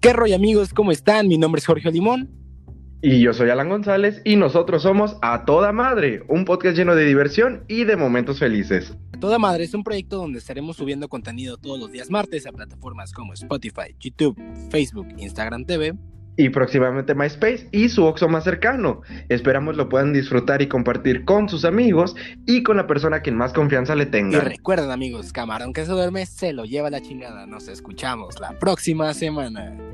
¿Qué rollo amigos? ¿Cómo están? Mi nombre es Jorge Limón. Y yo soy Alan González y nosotros somos A Toda Madre, un podcast lleno de diversión y de momentos felices. A Toda Madre es un proyecto donde estaremos subiendo contenido todos los días martes a plataformas como Spotify, YouTube, Facebook, Instagram TV. Y próximamente MySpace y su Oxo más cercano. Esperamos lo puedan disfrutar y compartir con sus amigos y con la persona que más confianza le tenga. Y recuerden amigos, camarón que se duerme se lo lleva la chingada. Nos escuchamos la próxima semana.